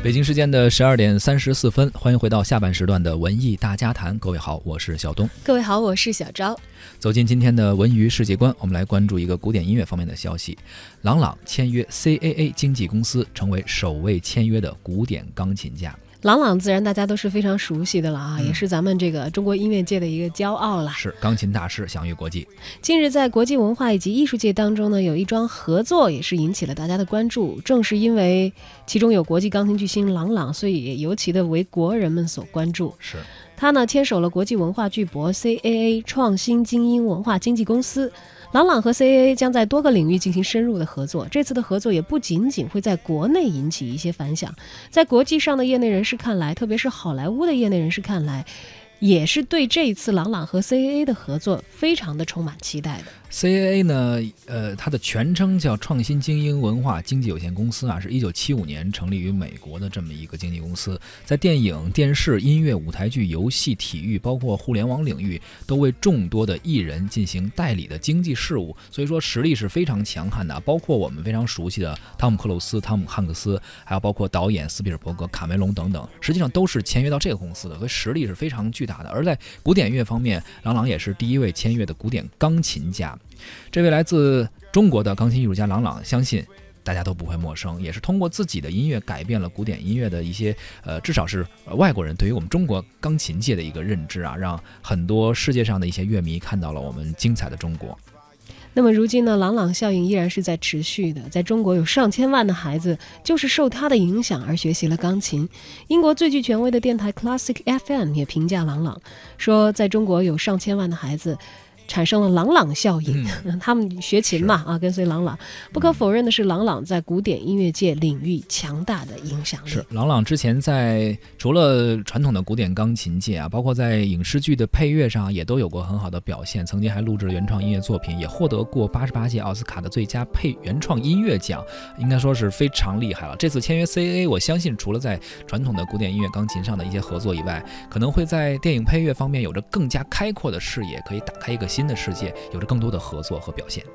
北京时间的十二点三十四分，欢迎回到下半时段的文艺大家谈。各位好，我是小东。各位好，我是小昭。走进今天的文娱世界观，我们来关注一个古典音乐方面的消息：郎朗签约 CAA 经纪公司，成为首位签约的古典钢琴家。郎朗自然大家都是非常熟悉的了啊，也是咱们这个中国音乐界的一个骄傲了。是钢琴大师享誉国际。近日在国际文化以及艺术界当中呢，有一桩合作也是引起了大家的关注。正是因为其中有国际钢琴巨星郎朗，所以也尤其的为国人们所关注。是他呢牵手了国际文化巨擘 CAA 创新精英文化经纪公司。朗朗和 CAA 将在多个领域进行深入的合作。这次的合作也不仅仅会在国内引起一些反响，在国际上的业内人士看来，特别是好莱坞的业内人士看来，也是对这一次朗朗和 CAA 的合作非常的充满期待的。CAA 呢，呃，它的全称叫创新精英文化经纪有限公司啊，是一九七五年成立于美国的这么一个经纪公司，在电影、电视、音乐、舞台剧、游戏、体育，包括互联网领域，都为众多的艺人进行代理的经济事务，所以说实力是非常强悍的。包括我们非常熟悉的汤姆克鲁斯、汤姆汉克斯，还有包括导演斯皮尔伯格、卡梅隆等等，实际上都是签约到这个公司的，所以实力是非常巨大的。而在古典乐方面，郎朗也是第一位签约的古典钢琴家。这位来自中国的钢琴艺术家郎朗，相信大家都不会陌生，也是通过自己的音乐改变了古典音乐的一些，呃，至少是外国人对于我们中国钢琴界的一个认知啊，让很多世界上的一些乐迷看到了我们精彩的中国。那么如今呢，郎朗效应依然是在持续的，在中国有上千万的孩子就是受他的影响而学习了钢琴。英国最具权威的电台 Classic FM 也评价郎朗说，在中国有上千万的孩子。产生了朗朗效应，他们学琴嘛啊，跟随朗朗。不可否认的是，朗朗在古典音乐界领域强大的影响力。是朗朗之前在除了传统的古典钢琴界啊，包括在影视剧的配乐上也都有过很好的表现。曾经还录制了原创音乐作品，也获得过八十八届奥斯卡的最佳配原创音乐奖，应该说是非常厉害了。这次签约 CAA，我相信除了在传统的古典音乐钢琴上的一些合作以外，可能会在电影配乐方面有着更加开阔的视野，可以打开一个。新的世界有着更多的合作和表现。